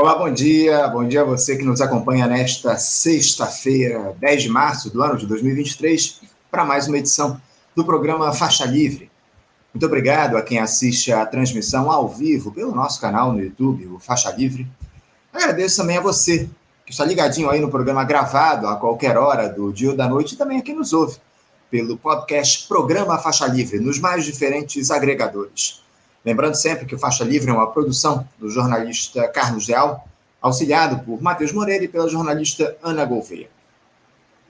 Olá, bom dia. Bom dia a você que nos acompanha nesta sexta-feira, 10 de março do ano de 2023, para mais uma edição do programa Faixa Livre. Muito obrigado a quem assiste a transmissão ao vivo pelo nosso canal no YouTube, o Faixa Livre. Agradeço também a você que está ligadinho aí no programa gravado a qualquer hora do dia ou da noite e também a quem nos ouve pelo podcast Programa Faixa Livre, nos mais diferentes agregadores. Lembrando sempre que o Faixa Livre é uma produção do jornalista Carlos Leal, auxiliado por Matheus Moreira e pela jornalista Ana Gouveia.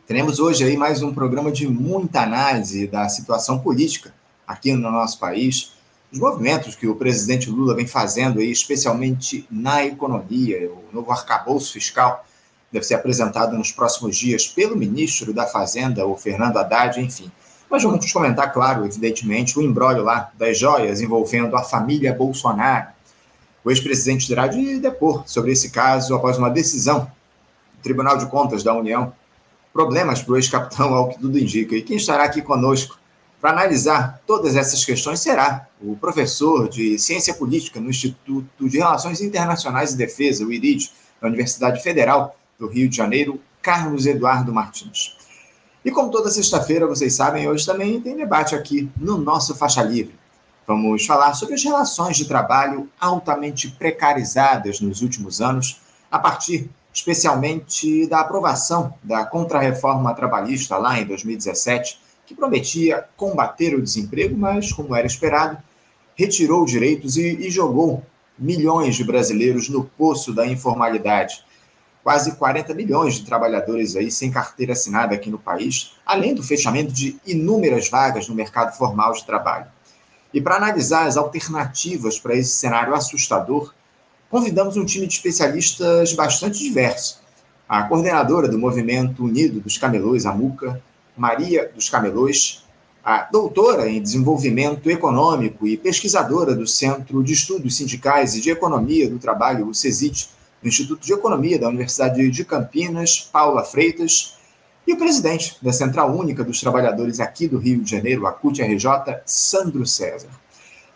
Teremos hoje aí mais um programa de muita análise da situação política aqui no nosso país, os movimentos que o presidente Lula vem fazendo aí, especialmente na economia, o novo arcabouço fiscal deve ser apresentado nos próximos dias pelo ministro da Fazenda, o Fernando Haddad, enfim. Mas vamos comentar, claro, evidentemente, o embrólio lá das joias envolvendo a família Bolsonaro. O ex-presidente terá de depor sobre esse caso após uma decisão do Tribunal de Contas da União. Problemas para o ex-capitão, ao que tudo indica. E quem estará aqui conosco para analisar todas essas questões será o professor de Ciência Política no Instituto de Relações Internacionais e Defesa, o IRID, da Universidade Federal do Rio de Janeiro, Carlos Eduardo Martins. E como toda sexta-feira, vocês sabem, hoje também tem debate aqui no nosso Faixa Livre. Vamos falar sobre as relações de trabalho altamente precarizadas nos últimos anos, a partir especialmente da aprovação da contrarreforma trabalhista lá em 2017, que prometia combater o desemprego, mas, como era esperado, retirou direitos e, e jogou milhões de brasileiros no poço da informalidade quase 40 milhões de trabalhadores aí sem carteira assinada aqui no país, além do fechamento de inúmeras vagas no mercado formal de trabalho. E para analisar as alternativas para esse cenário assustador, convidamos um time de especialistas bastante diverso. A coordenadora do Movimento Unido dos Camelôs, a MUCA, Maria dos Camelôs, a doutora em Desenvolvimento Econômico e pesquisadora do Centro de Estudos Sindicais e de Economia do Trabalho, o CESIT, do Instituto de Economia da Universidade de Campinas, Paula Freitas, e o presidente da Central Única dos Trabalhadores aqui do Rio de Janeiro, a CUT-RJ, Sandro César.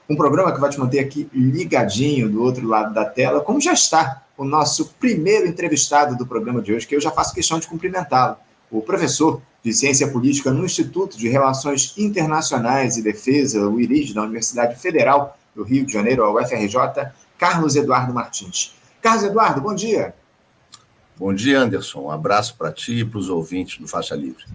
Um programa que vai te manter aqui ligadinho do outro lado da tela, como já está o nosso primeiro entrevistado do programa de hoje, que eu já faço questão de cumprimentá-lo, o professor de Ciência Política no Instituto de Relações Internacionais e Defesa, o IRID, da Universidade Federal do Rio de Janeiro, a UFRJ, Carlos Eduardo Martins. Carlos Eduardo, bom dia. Bom dia, Anderson. Um abraço para ti e para os ouvintes do Faixa Livre.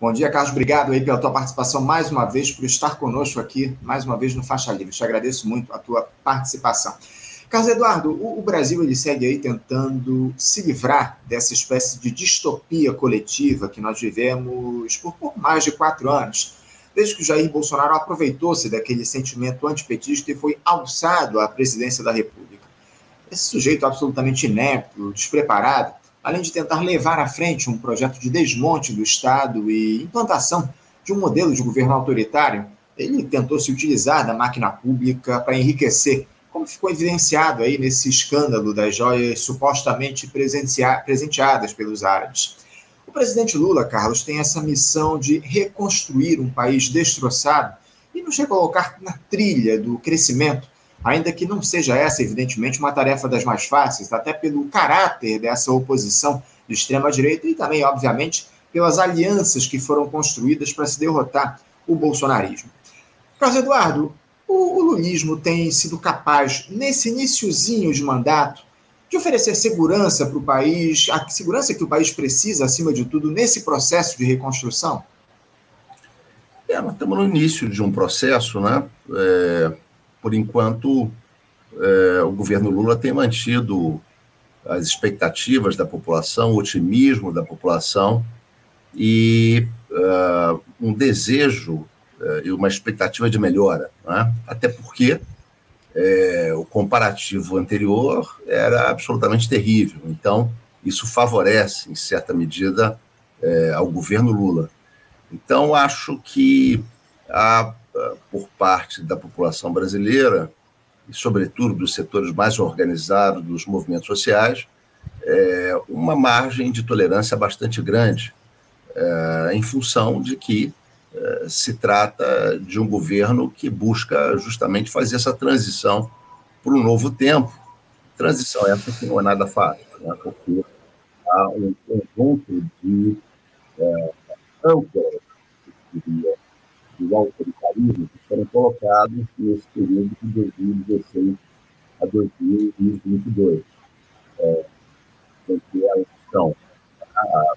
Bom dia, Carlos. Obrigado aí pela tua participação mais uma vez, por estar conosco aqui mais uma vez no Faixa Livre. Te agradeço muito a tua participação. Carlos Eduardo, o, Brasil ele segue aí tentando se livrar dessa espécie de distopia coletiva que nós vivemos por pouco mais de quatro anos, desde que o Jair Bolsonaro aproveitou-se daquele sentimento antipetista e foi alçado à presidência da República. Esse sujeito absolutamente inepto, despreparado, além de tentar levar à frente um projeto de desmonte do Estado e implantação de um modelo de governo autoritário, ele tentou se utilizar da máquina pública para enriquecer, como ficou evidenciado aí nesse escândalo das joias supostamente presenteadas pelos árabes. O presidente Lula, Carlos, tem essa missão de reconstruir um país destroçado e nos recolocar na trilha do crescimento ainda que não seja essa, evidentemente, uma tarefa das mais fáceis, até pelo caráter dessa oposição de extrema-direita e também, obviamente, pelas alianças que foram construídas para se derrotar o bolsonarismo. Carlos Eduardo, o, o lulismo tem sido capaz, nesse iníciozinho de mandato, de oferecer segurança para o país, a segurança que o país precisa, acima de tudo, nesse processo de reconstrução? É, nós estamos no início de um processo, né? É por enquanto, é, o governo Lula tem mantido as expectativas da população, o otimismo da população e uh, um desejo uh, e uma expectativa de melhora. Né? Até porque é, o comparativo anterior era absolutamente terrível. Então, isso favorece, em certa medida, é, ao governo Lula. Então, acho que a por parte da população brasileira, e sobretudo dos setores mais organizados dos movimentos sociais, é, uma margem de tolerância bastante grande, é, em função de que é, se trata de um governo que busca justamente fazer essa transição para um novo tempo, transição essa que não é nada fácil, né? porque há um conjunto de âncoras, de autoritarismo que foram colocados nesse período de 2016 a 2022. É, que é a opção, a, a,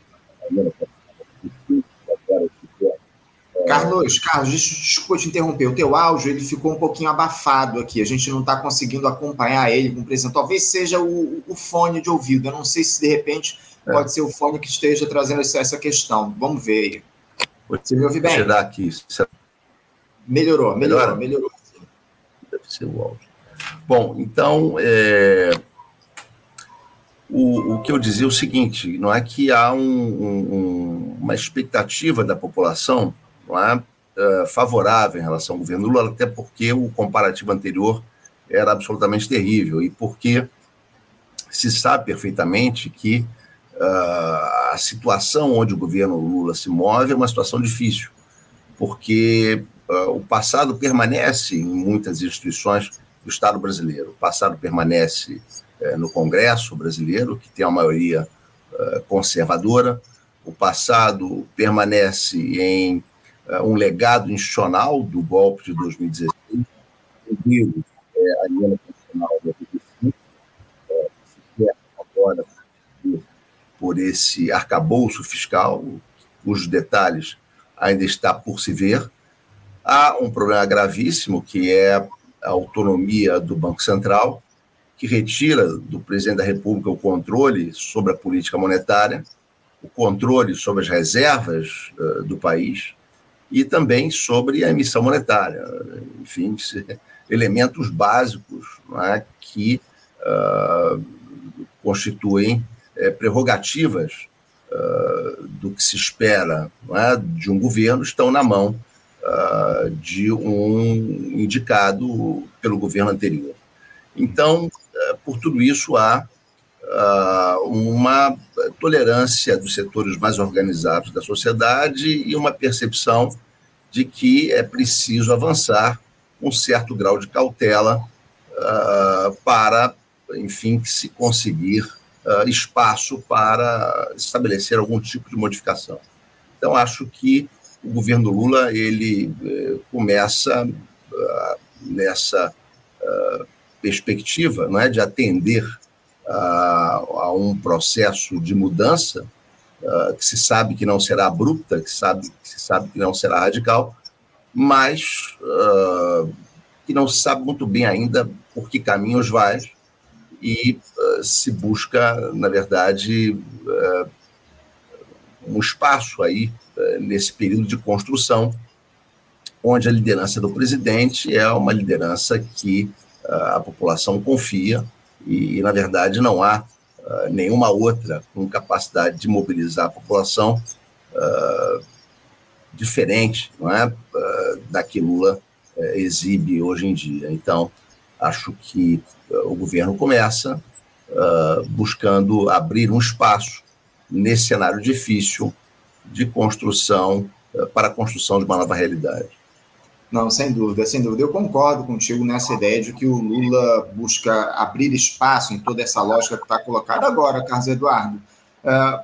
Carlos, Carlos, desculpa te interromper. O teu áudio ele ficou um pouquinho abafado aqui. A gente não está conseguindo acompanhar ele com presença. Talvez seja o, o, fone de ouvido. Eu não sei se de repente é. pode ser o fone que esteja trazendo essa questão. Vamos ver aí. Você me ouve bem? Deixa eu dar Melhorou, melhorou, melhorou. Deve ser o áudio. Bom, então, é... o, o que eu dizia é o seguinte: não é que há um, um, uma expectativa da população não é, uh, favorável em relação ao governo Lula, até porque o comparativo anterior era absolutamente terrível e porque se sabe perfeitamente que uh, a situação onde o governo Lula se move é uma situação difícil, porque uh, o passado permanece em muitas instituições do Estado brasileiro. O passado permanece uh, no Congresso brasileiro, que tem a maioria conservadora. O passado permanece em um legado institucional do golpe de 2016, um é, a Aliança Constitucional de 85, que se quer agora por esse arcabouço fiscal, cujos detalhes ainda está por se ver. Há um problema gravíssimo, que é a autonomia do Banco Central, que retira do presidente da República o controle sobre a política monetária, o controle sobre as reservas uh, do país e também sobre a emissão monetária. Enfim, elementos básicos é, que uh, constituem é, prerrogativas uh, do que se espera é, de um governo estão na mão uh, de um indicado pelo governo anterior. Então, uh, por tudo isso, há uma tolerância dos setores mais organizados da sociedade e uma percepção de que é preciso avançar um certo grau de cautela para, enfim, se conseguir espaço para estabelecer algum tipo de modificação. Então, acho que o governo Lula ele uh, começa uh, nessa perspectiva não é, de atender a um processo de mudança que se sabe que não será abrupta, que, sabe, que se sabe que não será radical, mas que não se sabe muito bem ainda por que caminhos vai, e se busca, na verdade, um espaço aí nesse período de construção, onde a liderança do presidente é uma liderança que a população confia e, na verdade, não há nenhuma outra com capacidade de mobilizar a população diferente, não é, da que Lula exibe hoje em dia. Então, acho que o governo começa buscando abrir um espaço nesse cenário difícil de construção, uh, para a construção de uma nova realidade. Não, sem dúvida, sem dúvida. Eu concordo contigo nessa ideia de que o Lula busca abrir espaço em toda essa lógica que está colocada agora, Carlos Eduardo. Uh,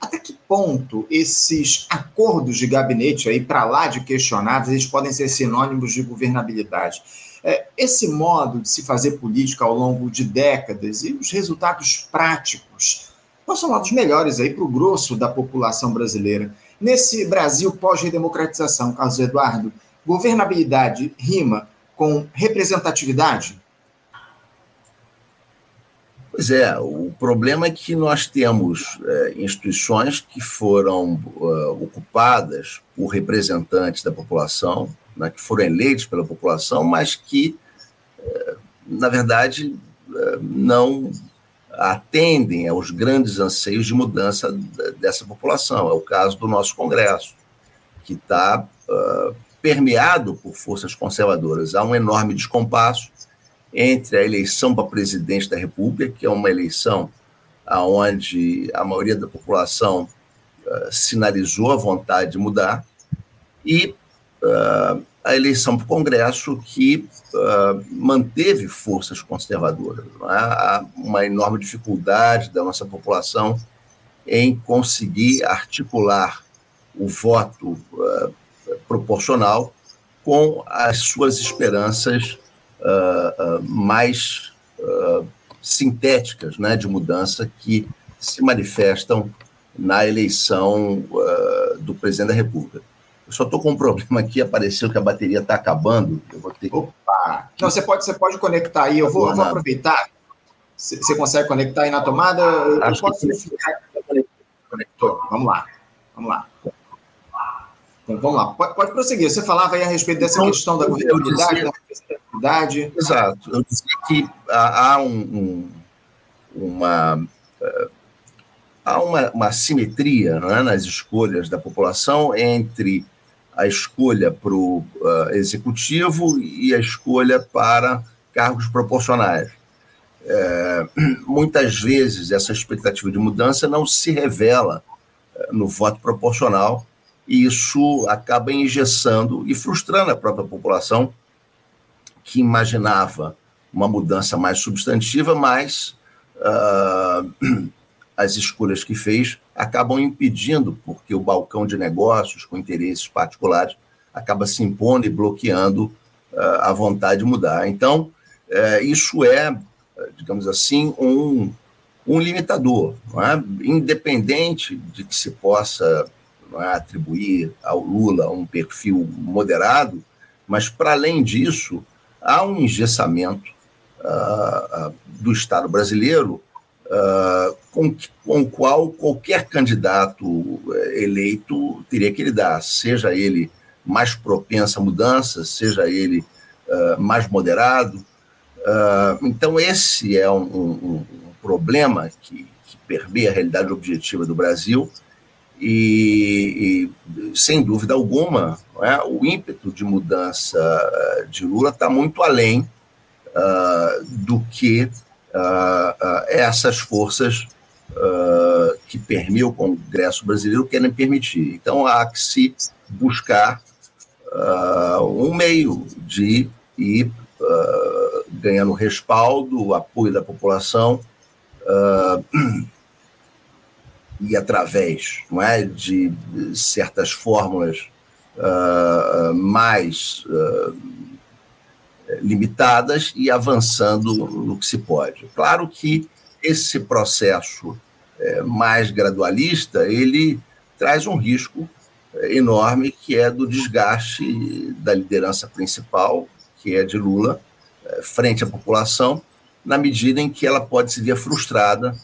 até que ponto esses acordos de gabinete aí para lá de questionados eles podem ser sinônimos de governabilidade? É, esse modo de se fazer política ao longo de décadas e os resultados práticos são lá dos melhores aí para o grosso da população brasileira. Nesse Brasil pós-redemocratização, Carlos Eduardo, governabilidade rima com representatividade? Pois é, o problema é que nós temos é, instituições que foram uh, ocupadas por representantes da população, né, que foram eleitos pela população, mas que, eh, na verdade, eh, não atendem aos grandes anseios de mudança dessa população. É o caso do nosso Congresso, que está uh, permeado por forças conservadoras. Há um enorme descompasso entre a eleição para presidente da República, que é uma eleição onde a maioria da população uh, sinalizou a vontade de mudar, e uh, a eleição para o Congresso que uh, manteve forças conservadoras. É? Há uma enorme dificuldade da nossa população em conseguir articular o voto uh, proporcional com as suas esperanças uh, mais sintéticas né, de mudança que se manifestam na eleição do presidente da República. Eu só estou com um problema aqui, apareceu que a bateria está acabando. Eu vou ter que... Opa! Não, você pode, você pode conectar aí, eu vou, vou aproveitar. Você consegue conectar aí na tomada? Acho eu posso que Conectou. Vamos lá. Vamos lá. Então, vamos lá. Pode, pode prosseguir. Você falava aí a respeito dessa então, questão da governabilidade, da representatividade. Exato. Eu dizia que há um, um, uma eh, há uma, uma simetria é, nas escolhas da população entre a escolha para o uh, executivo e a escolha para cargos proporcionais. É, muitas vezes essa expectativa de mudança não se revela uh, no voto proporcional e isso acaba engessando e frustrando a própria população que imaginava uma mudança mais substantiva, mas uh, as escolhas que fez acabam impedindo, porque o balcão de negócios com interesses particulares acaba se impondo e bloqueando uh, a vontade de mudar. Então, uh, isso é, digamos assim, um, um limitador, é? independente de que se possa é, atribuir ao Lula um perfil moderado, mas, para além disso, há um engessamento uh, do Estado brasileiro uh, com, com o qual qualquer candidato eh, eleito teria que lidar, seja ele mais propenso a mudanças, seja ele uh, mais moderado. Uh, então, esse é um, um, um problema que, que, permeia a realidade objetiva do Brasil e, e sem dúvida alguma, é, o ímpeto de mudança de Lula está muito além uh, do que essas forças uh, que permeiam o Congresso brasileiro querem permitir. Então, há que se buscar um meio de ir ganhando respaldo, apoio da população e através não é, de certas fórmulas uh, mais uh, limitadas e avançando no que se pode. Claro que esse processo é, mais gradualista ele traz um risco é, enorme que é do desgaste da liderança principal, que é de Lula, é, frente à população, na medida em que ela pode se ver frustrada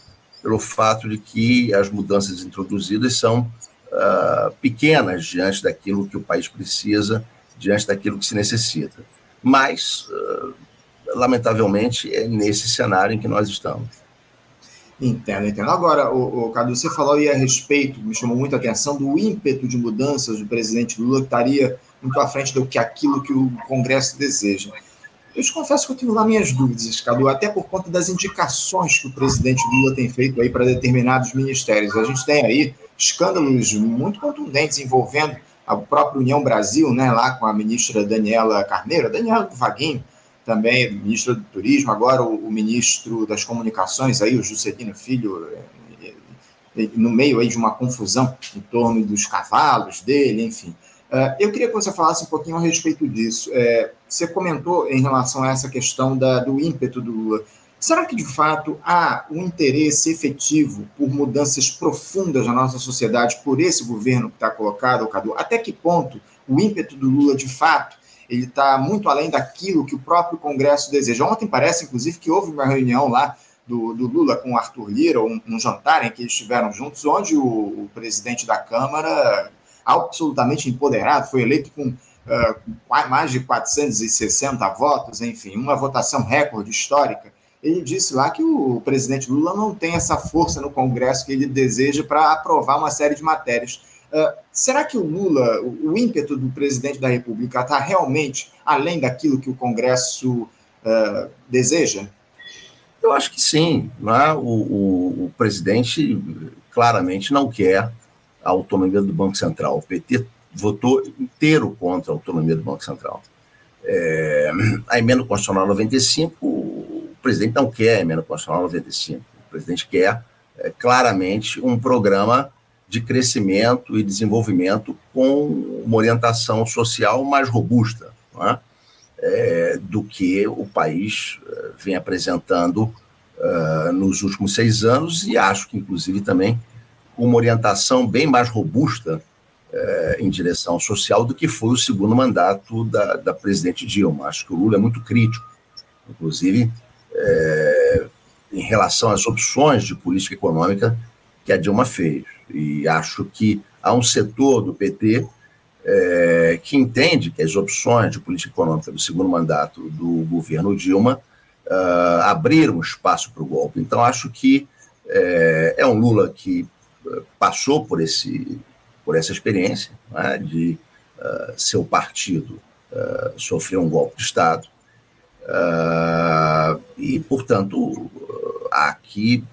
pelo fato de que as mudanças introduzidas são uh, pequenas diante daquilo que o país precisa, diante daquilo que se necessita mas, uh, lamentavelmente, é nesse cenário em que nós estamos. Entendo, entendo. Agora, o, o Cadu, você falou aí a respeito, me chamou muita atenção, do ímpeto de mudanças do presidente Lula, que estaria muito à frente do que aquilo que o Congresso deseja. Eu te confesso que eu tenho lá minhas dúvidas, Cadu, até por conta das indicações que o presidente Lula tem feito aí para determinados ministérios. A gente tem aí escândalos muito contundentes envolvendo a própria União Brasil, né, lá com a ministra Daniela Carneiro, Daniela Vaguinho, também ministra do Turismo, agora o, o, ministro das Comunicações, aí, o Juscelino Filho, é, é, no meio aí de uma confusão em torno dos cavalos dele, enfim. Uh, eu queria que você falasse um pouquinho a respeito disso. Você comentou em relação a essa questão da, do ímpeto do Lula. Será que, de fato, há um interesse efetivo por mudanças profundas na nossa sociedade por esse governo que está colocado, Cadu? Até que ponto o ímpeto do Lula, de fato, ele está muito além daquilo que o próprio Congresso deseja? Ontem parece, inclusive, que houve uma reunião lá do, do Lula com o Arthur Lira, um, um, jantar em que eles estiveram juntos, onde o, o presidente da Câmara, absolutamente empoderado, foi eleito com uh, mais de 460 votos, enfim, uma votação recorde histórica ele disse lá que o presidente Lula não tem essa força no Congresso que ele deseja para aprovar uma série de matérias. Uh, será que o Lula, o, ímpeto do presidente da República está realmente além daquilo que o Congresso uh, deseja? Eu acho que sim. Né? O, o, o, presidente claramente não quer a autonomia do Banco Central. O PT votou inteiro contra a autonomia do Banco Central. É, a emenda constitucional 95, o presidente não quer emenda constitucional 95. O presidente quer é, claramente um programa de crescimento e desenvolvimento com uma orientação social mais robusta é? É, do que o país é, vem apresentando uh, nos últimos seis anos e acho que, inclusive, também com uma orientação bem mais robusta uh, em direção social do que foi o segundo mandato da, da presidente Dilma. Acho que o Lula é muito crítico, inclusive uh, em relação às opções de política econômica que a Dilma fez. E acho que há um setor do PT é, que entende que as opções de política econômica do segundo mandato do governo Dilma uh, abriram espaço para o golpe. Então, acho que é, é um Lula que uh, passou por, esse, por essa experiência né, de uh, seu partido uh, sofrer um golpe de Estado. E, portanto, há que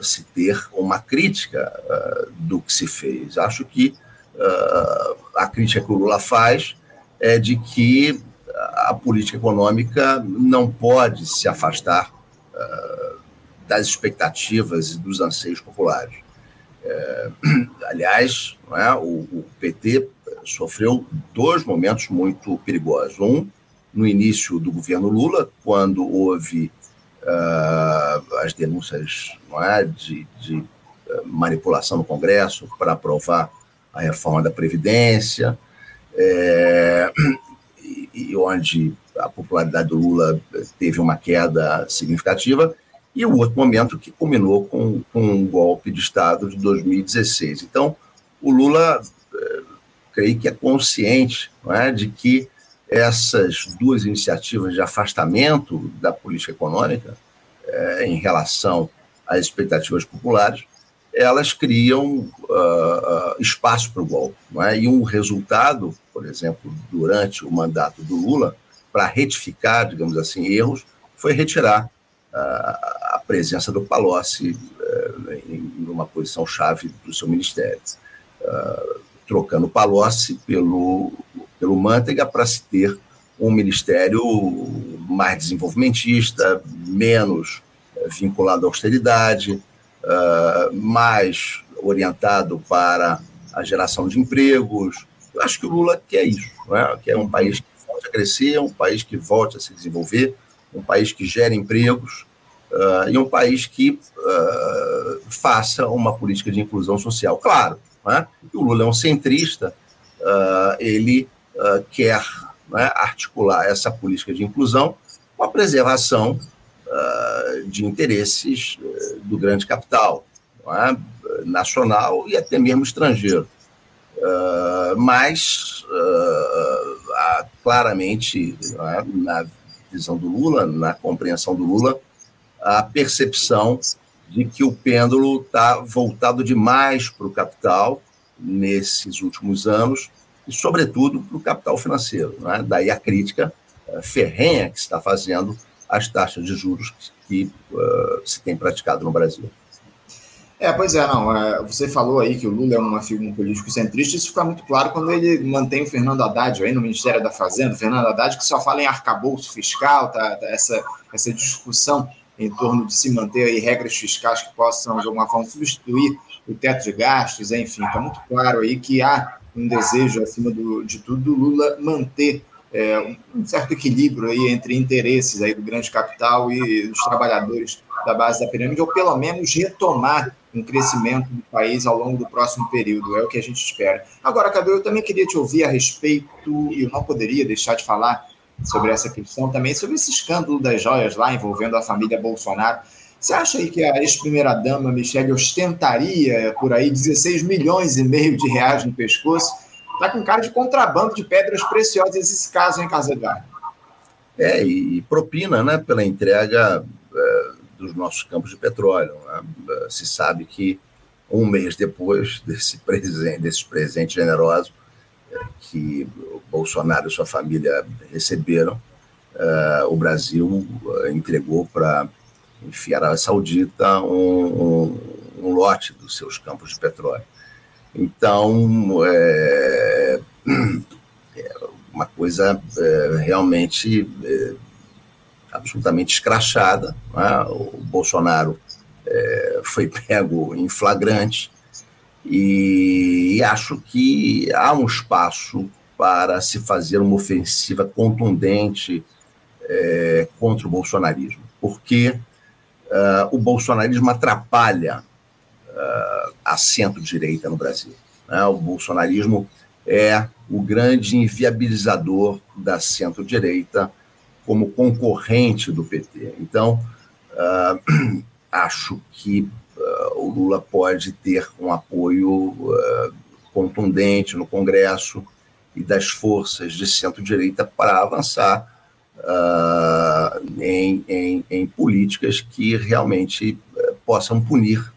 se ter uma crítica do que se fez. Acho que a crítica que o Lula faz é de que a política econômica não pode se afastar das expectativas e dos anseios populares. Aliás, é, o, PT sofreu dois momentos muito perigosos. Um, no início do governo Lula, quando houve uh, as denúncias é, de, de manipulação no Congresso para aprovar a reforma da Previdência, é, e onde a popularidade do Lula teve uma queda significativa, e o outro momento que culminou com, com um golpe de Estado de 2016. Então, o Lula, eh, creio que é consciente é, de que essas duas iniciativas de afastamento da política econômica eh, em relação às expectativas populares, elas criam uh, uh, espaço para o golpe. É? E um resultado, por exemplo, durante o mandato do Lula, para retificar, digamos assim, erros, foi retirar uh, a presença do Palocci em uma posição chave do seu ministério, trocando o Palocci pelo, pelo Manteiga para se ter um ministério mais desenvolvimentista, menos vinculado à austeridade, uh, mais orientado para a geração de empregos. Eu acho que o Lula quer isso, é? quer um país que volte a crescer, um país que volte a se desenvolver, um país que gere empregos uh, e um país que uh, faça uma política de inclusão social. Claro, é? o Lula é um centrista, ele quer né, articular essa política de inclusão com a preservação de interesses eh, do grande capital, é? nacional e até mesmo estrangeiro. Uh, mas uh, há claramente, é? na visão do Lula, na compreensão do Lula, a percepção de que o pêndulo está voltado demais para o capital nesses últimos anos e, sobretudo, para o capital financeiro. É? Daí a crítica uh, ferrenha que está fazendo às taxas de juros que uh, se tem praticado no Brasil. É, pois é, não. É, você falou aí que o Lula é uma figura político centrista, isso fica muito claro quando ele mantém o Fernando Haddad aí no Ministério da Fazenda, o Fernando Haddad que só fala em arcabouço fiscal, tá, tá, essa, essa discussão em torno de se manter aí regras fiscais que possam, de alguma forma, substituir o teto de gastos, enfim, está muito claro aí que há um desejo, acima do, de tudo, do Lula manter é, um certo equilíbrio aí entre interesses aí do grande capital e dos trabalhadores da base da pirâmide, ou pelo menos retomar um crescimento do país ao longo do próximo período, é o que a gente espera. Agora, Cadu, eu também queria te ouvir a respeito, e eu não poderia deixar de falar sobre essa questão também, sobre esse escândalo das joias lá envolvendo a família Bolsonaro. Você acha aí que a ex-primeira-dama Michelle ostentaria por aí 16 milhões e meio de reais no pescoço Está com cara de contrabando de pedras preciosas esse caso, Casa de É, e propina né, pela entrega é, dos nossos campos de petróleo. Né? Se sabe que um mês depois desse presente, desses presentes generosos é, que o Bolsonaro e sua família receberam, é, o Brasil é, entregou para enfim, a Arábia Saudita um, um, um lote dos seus campos de petróleo. Então, é, é uma coisa é, realmente é, absolutamente escrachada. Né? O Bolsonaro é, foi pego em flagrante e, e acho que há um espaço para se fazer uma ofensiva contundente é, contra o bolsonarismo, porque uh, o bolsonarismo atrapalha uh, a centro-direita no Brasil. Né? O bolsonarismo é o grande inviabilizador da centro-direita como concorrente do PT. Então, uh, acho que o Lula pode ter um apoio contundente no Congresso e das forças de centro-direita para avançar em, em, em, políticas que realmente possam punir,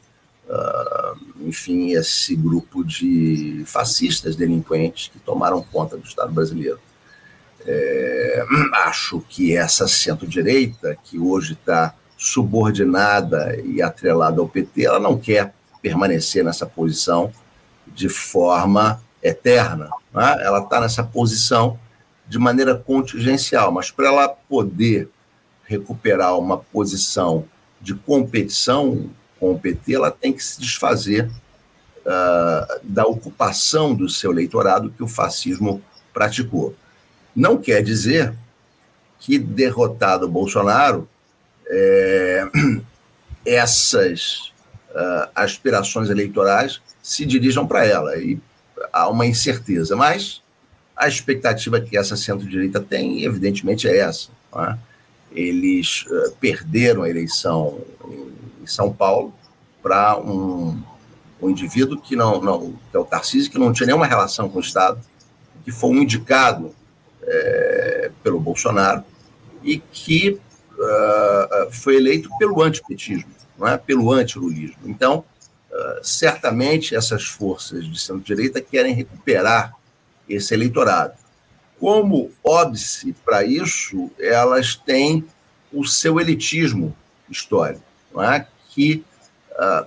enfim, esse grupo de fascistas delinquentes que tomaram conta do Estado brasileiro. É, acho que essa centro-direita, que hoje está subordinada e atrelada ao PT, ela não quer permanecer nessa posição de forma eterna. Né? Ela está nessa posição de maneira contingencial, mas para ela poder recuperar uma posição de competição com o PT, ela tem que se desfazer uh, da ocupação do seu eleitorado que o fascismo praticou. Não quer dizer que, derrotado Bolsonaro, é, essas uh, aspirações eleitorais se dirijam para ela. E há uma incerteza, mas a expectativa que essa centro-direita tem, evidentemente, é essa. É? Eles uh, perderam a eleição em, em São Paulo para um, um, indivíduo que não, não, que é o Tarcísio, que não tinha nenhuma relação com o Estado, que foi um indicado é, pelo Bolsonaro e que uh, foi eleito pelo antipetismo, não é? pelo antilulismo. Então, uh, certamente essas forças de centro-direita querem recuperar esse eleitorado. Como óbice para isso, elas têm o seu elitismo histórico, é? que uh,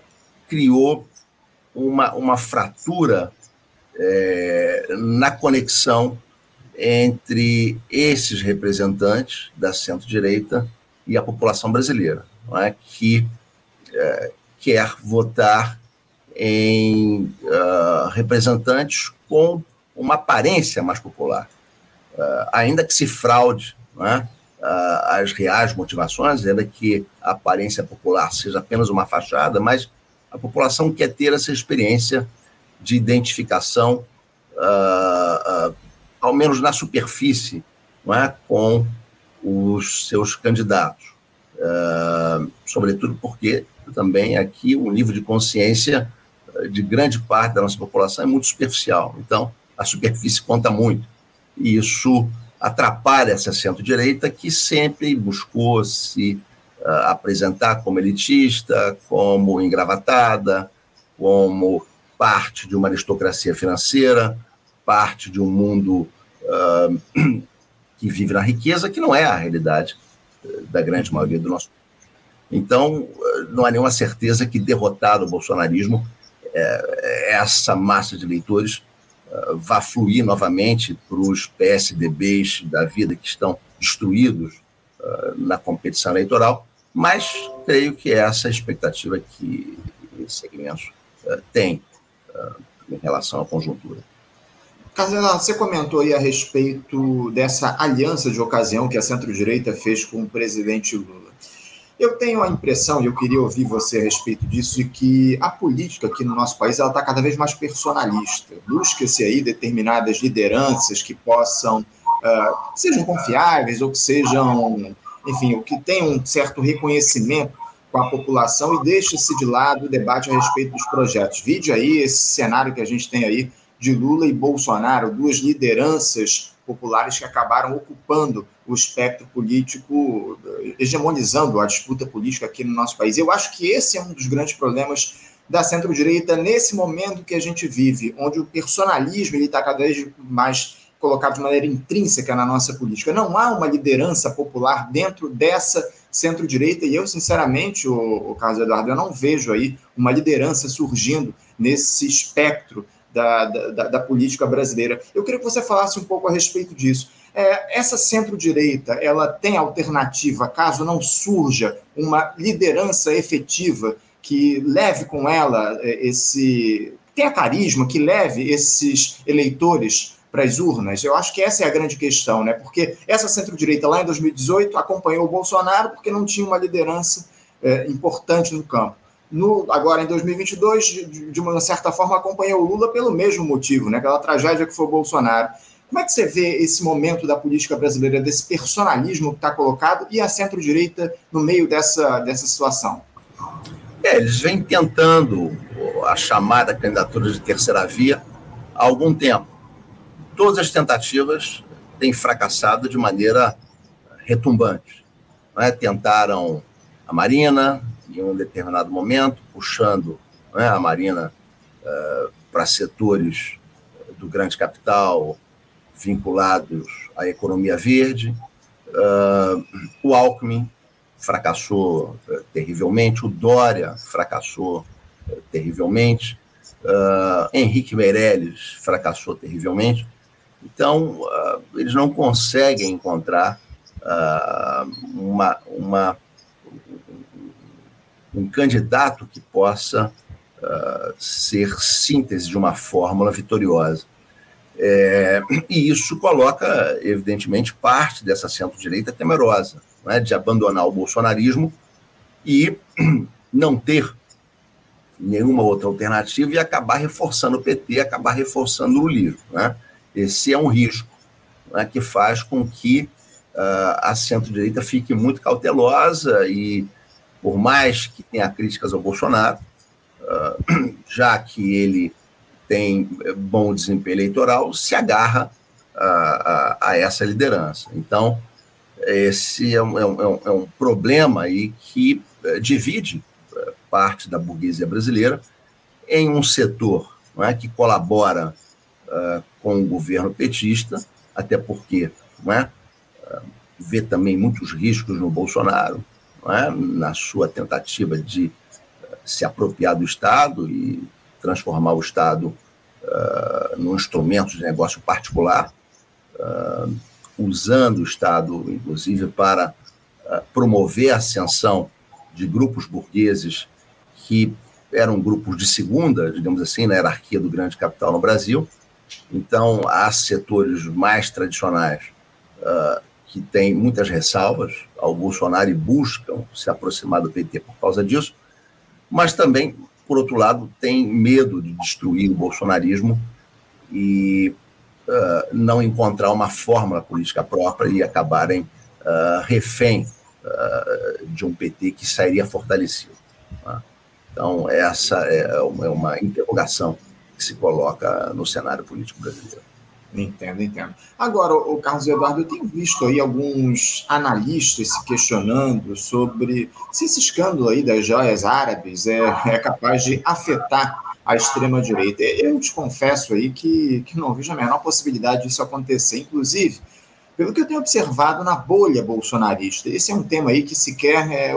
criou uma, uma fratura é, na conexão entre esses representantes da centro-direita e a população brasileira, é? que é, quer votar em uh, representantes com uma aparência mais popular, uh, ainda que se fraude é? uh, as reais motivações, ainda que a aparência popular seja apenas uma fachada, mas a população quer ter essa experiência de identificação uh, ao menos na superfície, não é? com os seus candidatos. Sobretudo porque também aqui o nível de consciência de grande parte da nossa população é muito superficial. Então, a superfície conta muito. E isso atrapalha essa centro-direita que sempre buscou se uh, apresentar como elitista, como engravatada, como parte de uma aristocracia financeira, parte de um mundo uh, que vive na riqueza, que não é a realidade uh, da grande maioria do nosso Então, uh, não há nenhuma certeza que, derrotado o bolsonarismo, eh, essa massa de eleitores vá fluir novamente para os PSDBs da vida que estão destruídos na competição eleitoral, mas creio que é essa a expectativa que esses segmentos têm em relação à conjuntura. Carla, você comentou aí a respeito dessa aliança de ocasião que a centro-direita fez com o presidente Lula. Eu tenho a impressão, e eu queria ouvir você a respeito disso, de que a política aqui no nosso país está cada vez mais personalista. Busca-se aí determinadas lideranças que possam, uh, sejam confiáveis ou que sejam, enfim, o que tenham um certo reconhecimento com a população e deixa-se de lado o debate a respeito dos projetos. Vide aí esse cenário que a gente tem aí de Lula e Bolsonaro, duas lideranças populares que acabaram ocupando o espectro político, hegemonizando a disputa política aqui no nosso país. Eu acho que esse é um dos grandes problemas da centro-direita nesse momento que a gente vive, onde o personalismo está cada vez mais colocado de maneira intrínseca na nossa política. Não há uma liderança popular dentro dessa centro-direita, e eu, sinceramente, o, o Carlos Eduardo, eu não vejo aí uma liderança surgindo nesse espectro da, da, da, política brasileira. Eu queria que você falasse um pouco a respeito disso. É, essa centro-direita, ela tem alternativa caso não surja uma liderança efetiva que leve com ela é, esse tenha carisma, que leve esses eleitores para as urnas? Eu acho que essa é a grande questão, né? Porque essa centro-direita lá em 2018 acompanhou o Bolsonaro porque não tinha uma liderança é, importante no campo. No, agora, em 2022, de, de, uma certa forma, acompanhou o Lula pelo mesmo motivo, né? Aquela tragédia que foi o Bolsonaro. Como é que você vê esse momento da política brasileira, desse personalismo que está colocado e a centro-direita no meio dessa, dessa situação? É, eles vêm tentando a chamada candidatura de terceira via há algum tempo. Todas as tentativas têm fracassado de maneira retumbante. É? Tentaram a Marina, em um determinado momento, puxando é? a Marina uh, para setores do grande capital vinculados à economia verde. Uh, o Alckmin fracassou uh, terrivelmente, o Dória fracassou terrivelmente, Henrique Meirelles fracassou terrivelmente. Então, eles não conseguem encontrar uma, uma um candidato que possa uh, ser síntese de uma fórmula vitoriosa. É, e isso coloca, evidentemente, parte dessa centro-direita temerosa, né, de abandonar o bolsonarismo e não ter nenhuma outra alternativa e acabar reforçando o PT, acabar reforçando o livro. Né? Esse é um risco né, que faz com que uh, a centro-direita fique muito cautelosa e por mais que tenha críticas ao Bolsonaro, ah, já que ele tem bom desempenho eleitoral, se agarra a, a, a essa liderança. Então, esse é um, é um, é um é problema aí que eh, divide eh, parte da burguesia brasileira em um setor não é, que colabora uh, com o governo petista, até porque não é, vê também muitos riscos no Bolsonaro, é? na sua tentativa de eh, se apropriar do Estado e transformar o Estado uh, num instrumento de negócio particular, uh, usando o Estado, inclusive, para uh, promover a ascensão de grupos burgueses que eram grupos de segunda, digamos assim, na hierarquia do grande capital no Brasil. Então, há setores mais tradicionais uh, que têm muitas ressalvas ao Bolsonaro e buscam se aproximar do PT por causa disso, mas também, por outro lado, têm medo de destruir o bolsonarismo e uh, não encontrar uma fórmula política própria e acabarem uh, refém uh, de um PT que sairia fortalecido. Tá? Então, essa é uma, é uma interrogação que se coloca no cenário político brasileiro. Entendo, entendo. Agora, o Carlos Eduardo, eu tenho visto aí alguns analistas se questionando sobre se esse escândalo aí das joias árabes é, é capaz de afetar a extrema-direita. Eu te confesso aí que, que não vejo a menor possibilidade disso acontecer. Inclusive, pelo que eu tenho observado na bolha bolsonarista, esse é um tema aí que sequer é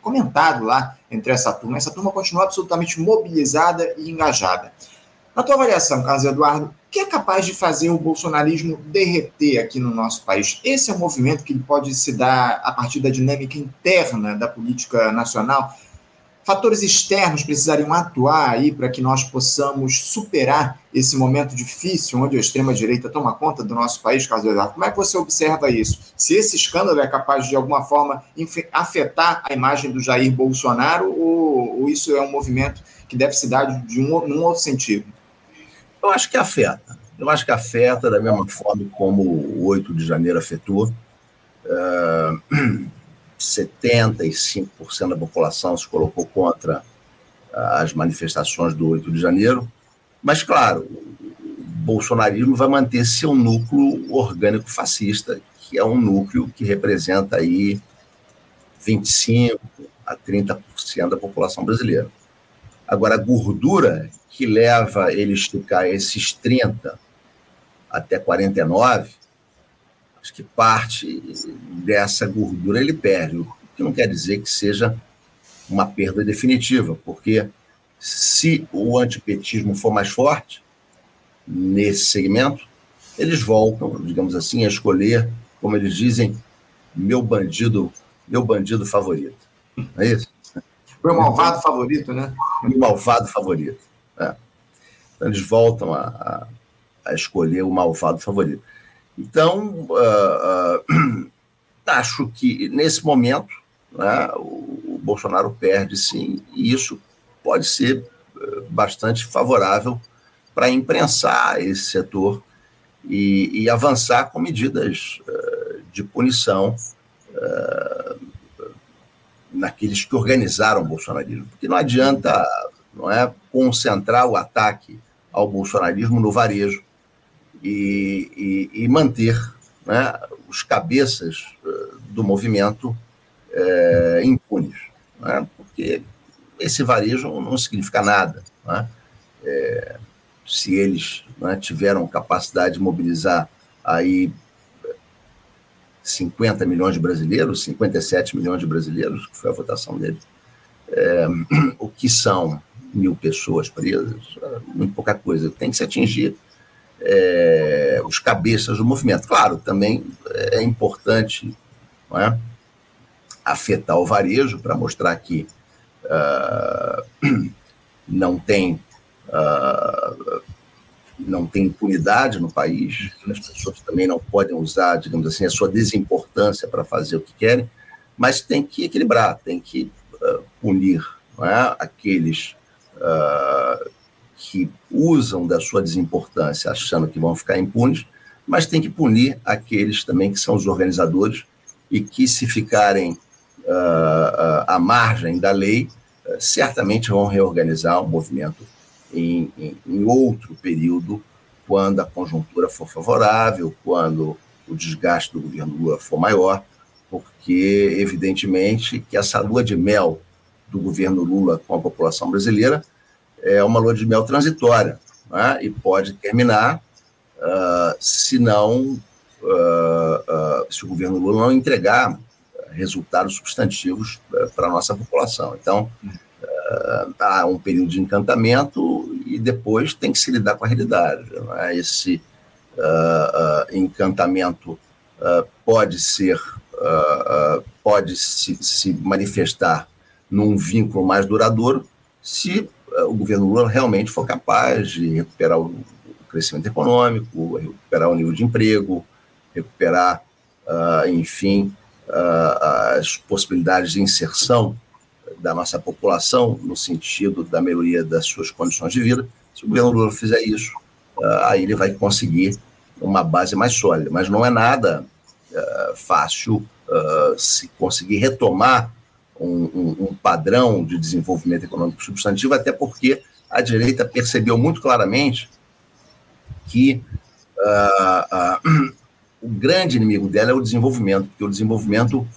comentado lá entre essa turma. Essa turma continua absolutamente mobilizada e engajada. Na tua avaliação, Carlos Eduardo, que é capaz de fazer o bolsonarismo derreter aqui no nosso país? Esse é um movimento que pode se dar a partir da dinâmica interna da política nacional? Fatores externos precisariam atuar aí para que nós possamos superar esse momento difícil onde a extrema-direita toma conta do nosso país, Carlos Eduardo? Como é que você observa isso? Se esse escândalo é capaz de, alguma forma, afetar a imagem do Jair Bolsonaro ou, ou isso é um movimento que deve se dar de um, num outro sentido? Eu acho que afeta. Eu acho que afeta da mesma forma como o 8 de janeiro afetou. Uh, 75% da população se colocou contra as manifestações do 8 de janeiro. Mas, claro, o bolsonarismo vai manter seu núcleo orgânico fascista, que é um núcleo que representa aí 25% a 30% da população brasileira. Agora, a gordura que leva ele esticar esses 30 até 49, acho que parte dessa gordura ele perde, o que não quer dizer que seja uma perda definitiva, porque se o antipetismo for mais forte, nesse segmento, eles voltam, digamos assim, a escolher, como eles dizem, meu bandido, meu bandido favorito. Não é isso? Meu malvado favorito, né? Meu malvado favorito. É. Então, eles voltam a, a, a, escolher o malvado favorito. Então, uh, uh, acho que nesse momento né, o, o Bolsonaro perde sim, e isso pode ser uh, bastante favorável para imprensar esse setor e, e avançar com medidas uh, de punição uh, naqueles que organizaram o bolsonarismo. Porque não adianta não é, concentrar o ataque ao bolsonarismo no varejo e, e, e manter né, os cabeças uh, do movimento impunes. Né, porque esse varejo não significa nada. Né? É, se eles né, tiveram capacidade de mobilizar aí 50 milhões de brasileiros, 57 milhões de brasileiros, que foi a votação dele, é, o que são mil pessoas presas, muito pouca coisa, tem que se atingir é, os cabeças do movimento. Claro, também é importante é, afetar o varejo para mostrar que uh, não tem uh, não tem impunidade no país, as pessoas também não podem usar, digamos assim, a sua desimportância para fazer o que querem, mas tem que equilibrar, tem que uh, punir é? aqueles uh, que usam da sua desimportância achando que vão ficar impunes, mas tem que punir aqueles também que são os organizadores e que, se ficarem uh, à margem da lei, certamente vão reorganizar o movimento em, em, em outro período, quando a conjuntura for favorável, quando o desgaste do governo Lula for maior, porque, evidentemente, que essa lua de mel do governo Lula com a população brasileira é uma lua de mel transitória né? e pode terminar uh, se não, uh, uh, se o governo Lula não entregar resultados substantivos para a nossa população. Então, uh, há um período de encantamento e depois tem que se lidar com a realidade. É? Esse uh, encantamento pode ser, pode se, se, manifestar num vínculo mais duradouro se o governo Lula realmente for capaz de recuperar o crescimento econômico, recuperar o nível de emprego, recuperar, enfim, as possibilidades de inserção da nossa população, no sentido da melhoria das suas condições de vida. Se o governo Lula fizer isso, ah, aí ele vai conseguir uma base mais sólida. Mas não é nada uh, fácil uh, se conseguir retomar um, um, um, padrão de desenvolvimento econômico substantivo, até porque a direita percebeu muito claramente que uh, o grande inimigo dela é o desenvolvimento, porque o desenvolvimento uh,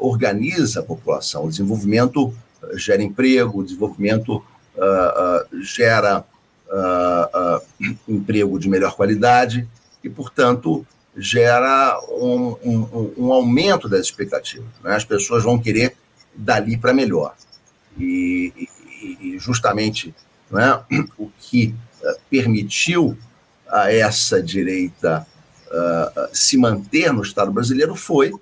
organiza a população. O desenvolvimento uh, gera emprego, o desenvolvimento uh, gera emprego de melhor qualidade e, portanto, gera um, um, um aumento das expectativas. Né? As pessoas vão querer dali para melhor. E, e, e justamente né, o que permitiu a essa direita uh, se manter no Estado brasileiro foi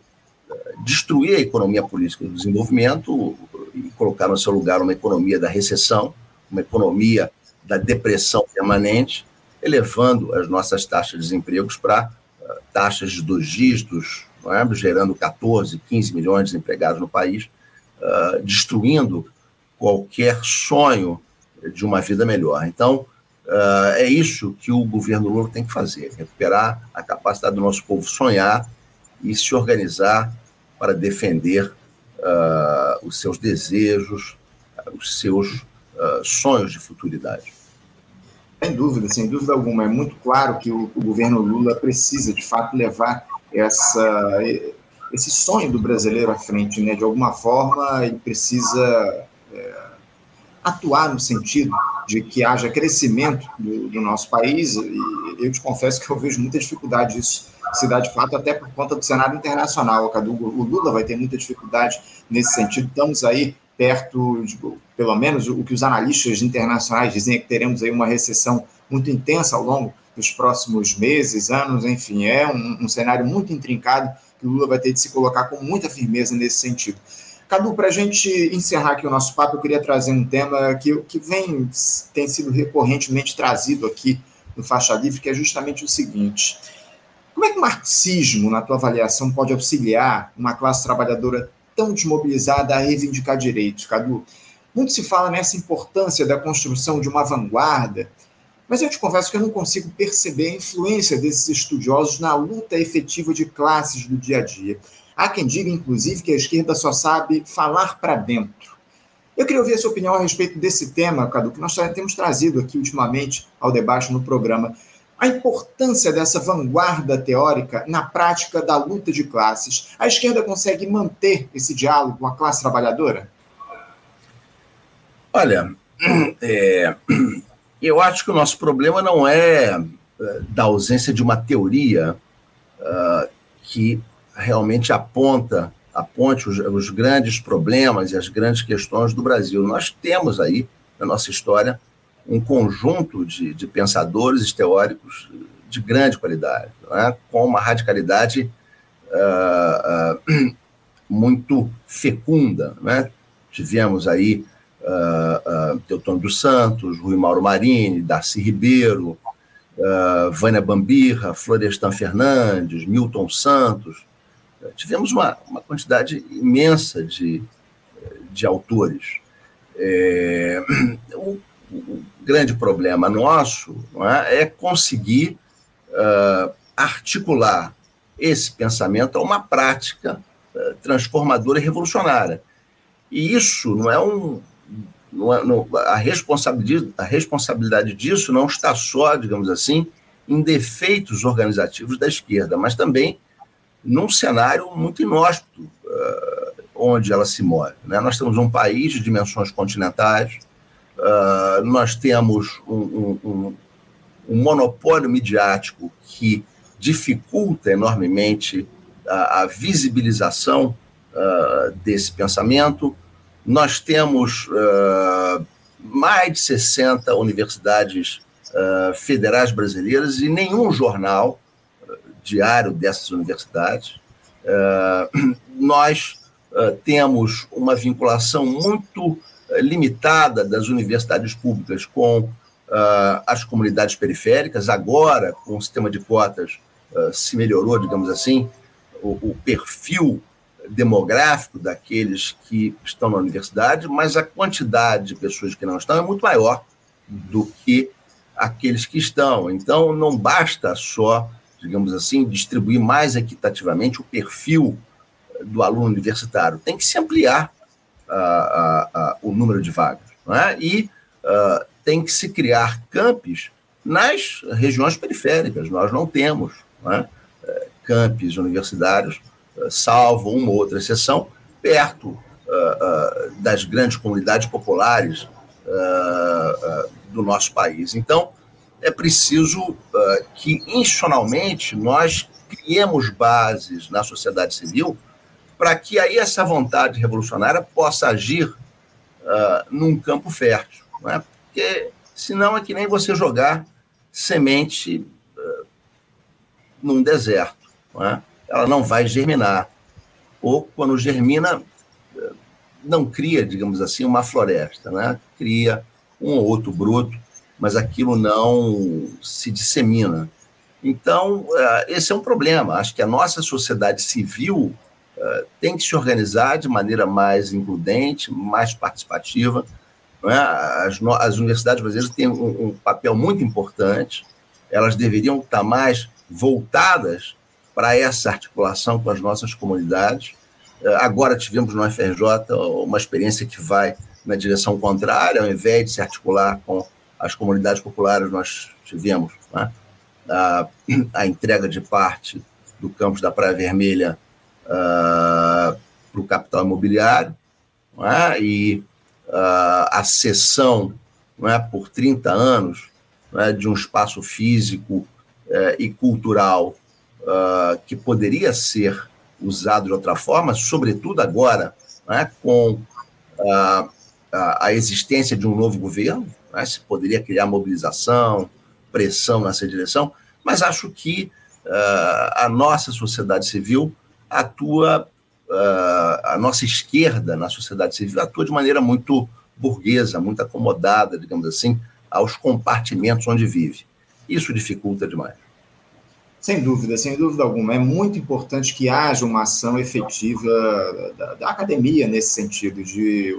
destruir a economia política do desenvolvimento e colocar no seu lugar uma economia da recessão, uma economia da depressão permanente, elevando as nossas taxas de desemprego para uh, taxas de dois dígitos, é? gerando 14, 15 milhões de desempregados no país, uh, destruindo qualquer sonho de uma vida melhor. Então, uh, é isso que o governo Lula tem que fazer: recuperar a capacidade do nosso povo sonhar e se organizar para defender uh, os seus desejos, os seus uh, sonhos de futuridade. Sem dúvida, sem dúvida alguma. É muito claro que o, o governo Lula precisa, de fato, levar essa, esse sonho do brasileiro à frente. Né? De alguma forma, ele precisa é, atuar no sentido de que haja crescimento do, do nosso país. E eu te confesso que eu vejo muita dificuldade disso cidade de fato, até por conta do cenário internacional. O Lula vai ter muita dificuldade nesse sentido. Estamos aí perto, de, pelo menos o que os analistas internacionais dizem é que teremos aí uma recessão muito intensa ao longo dos próximos meses, anos, enfim, é um, um cenário muito intrincado que o Lula vai ter de se colocar com muita firmeza nesse sentido. Cadu, para a gente encerrar aqui o nosso papo, eu queria trazer um tema que, que vem, tem sido recorrentemente trazido aqui no Faixa Livre, que é justamente o seguinte: como é que o marxismo, na tua avaliação, pode auxiliar uma classe trabalhadora tão desmobilizada a reivindicar direitos, Cadu? Muito se fala nessa importância da construção de uma vanguarda, mas eu te confesso que eu não consigo perceber a influência desses estudiosos na luta efetiva de classes do dia a dia. Há quem diga, inclusive, que a esquerda só sabe falar para dentro. Eu queria ouvir a sua opinião a respeito desse tema, Cadu, que nós temos trazido aqui ultimamente ao debate no programa. A importância dessa vanguarda teórica na prática da luta de classes. A esquerda consegue manter esse diálogo com a classe trabalhadora? Olha, é, eu acho que o nosso problema não é, é da ausência de uma teoria uh, que realmente aponta aponte os, os, grandes problemas e as grandes questões do Brasil. Nós temos aí, na nossa história, um conjunto de, de pensadores teóricos de grande qualidade, é? com uma radicalidade uh, uh, muito fecunda. É? Tivemos aí uh, uh, Teotônio dos Santos, Rui Mauro Marini, Darcy Ribeiro, uh, Vânia Bambirra, Florestan Fernandes, Milton Santos. tivemos uma, uma quantidade imensa de, de autores. É, o, o, grande problema nosso é? é, conseguir uh, articular esse pensamento a uma prática uh, transformadora e revolucionária. E isso não é um, não, é, não, a, responsabilidade, a responsabilidade disso não está só, digamos assim, em defeitos organizativos da esquerda, mas também num cenário muito inóspito uh, onde ela se move. Né? Nós temos um país de dimensões continentais, uh, nós temos um, um, um, monopólio midiático que dificulta enormemente a, a visibilização uh, desse pensamento, nós temos uh, mais de 60 universidades federais brasileiras e nenhum jornal diário dessas universidades. nós temos uma vinculação muito limitada das universidades públicas com as comunidades periféricas. Agora, com o sistema de cotas, se melhorou, digamos assim, o, o perfil demográfico daqueles que estão na universidade, mas a quantidade de pessoas que não estão é muito maior do que aqueles que estão. Então, não basta só, digamos assim, distribuir mais equitativamente o perfil do aluno universitário, tem que se ampliar uh, uh, o número de vagas. É? E tem que se criar campos nas regiões periféricas. Nós não temos não é? campos universitários salvo uma ou outra exceção, perto uh, das grandes comunidades populares do nosso país. Então, é preciso que, institucionalmente, nós criemos bases na sociedade civil para que aí essa vontade revolucionária possa agir num campo fértil. Não é? Porque senão é que nem você jogar semente num deserto. Não é? ela não vai germinar. Ou quando germina, não cria, digamos assim, uma floresta, né? Cria um ou outro broto, mas aquilo não se dissemina. Então, esse é um problema. Acho que a nossa sociedade civil é, tem que se organizar de maneira mais includente, mais participativa. É? As, as, universidades brasileiras têm um, um, papel muito importante, elas deveriam estar mais voltadas para essa articulação com as nossas comunidades. Eh, agora tivemos no FRJ uma experiência que vai na direção contrária, ao invés de se articular com as comunidades populares, nós tivemos né, a, a, entrega de parte do campus da Praia Vermelha uh, para o capital imobiliário né, e uh, a cessão né, por 30 anos né, de um espaço físico uh, e cultural uh, que poderia ser usado de outra forma, sobretudo agora, né, com a existência de um novo governo, né, se poderia criar mobilização, pressão nessa direção, mas acho que a nossa sociedade civil atua, uh, a nossa esquerda na sociedade civil atua de maneira muito burguesa, muito acomodada, digamos assim, aos compartimentos onde vive. Isso dificulta demais. Sem dúvida, sem dúvida alguma. É muito importante que haja uma ação efetiva da, da, academia nesse sentido, de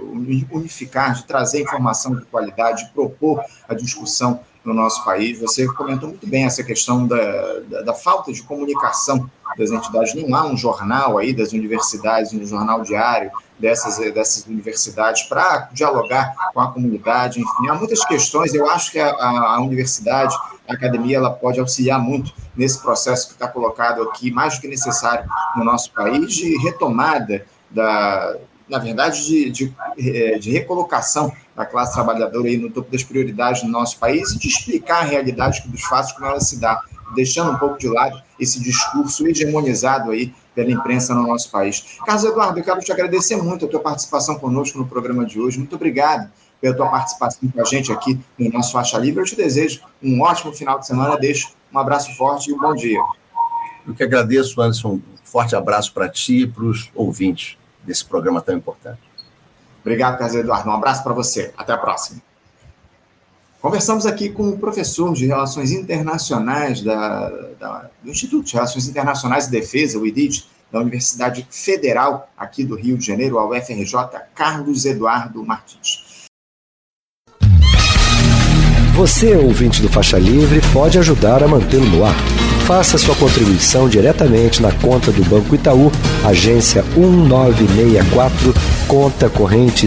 unificar, de trazer informação de qualidade, de propor a discussão no nosso país. Você comentou muito bem essa questão da, da, da falta de comunicação das entidades. Não há um jornal aí das universidades, um jornal diário dessas, dessas universidades para dialogar com a comunidade. Enfim, há muitas questões. Eu acho que a, a, a universidade a academia ela pode auxiliar muito nesse processo que está colocado aqui, mais do que necessário no nosso país, de retomada da, na verdade, de, de, eh, de, recolocação da classe trabalhadora aí no topo das prioridades do nosso país e de explicar a realidade dos fatos como ela se dá, deixando um pouco de lado esse discurso hegemonizado aí pela imprensa no nosso país. Carlos Eduardo, eu quero te agradecer muito a tua participação conosco no programa de hoje. Muito obrigado pela tua participação com a gente aqui no nosso Faixa Livre. Eu te desejo um ótimo final de semana. Deixo um abraço forte e um bom dia. Eu que agradeço, Anderson. Um forte abraço para ti e para os ouvintes desse programa tão importante. Obrigado, Carlos Eduardo. Um abraço para você. Até a próxima. Conversamos aqui com o professor de Relações Internacionais da, da, do Instituto de Relações Internacionais e Defesa, o IDIT, da Universidade Federal aqui do Rio de Janeiro, a UFRJ, Carlos Eduardo Martins. Você, ouvinte do Faixa Livre, pode ajudar a mantê-lo no ar. Faça sua contribuição diretamente na conta do Banco Itaú, agência 1964, conta corrente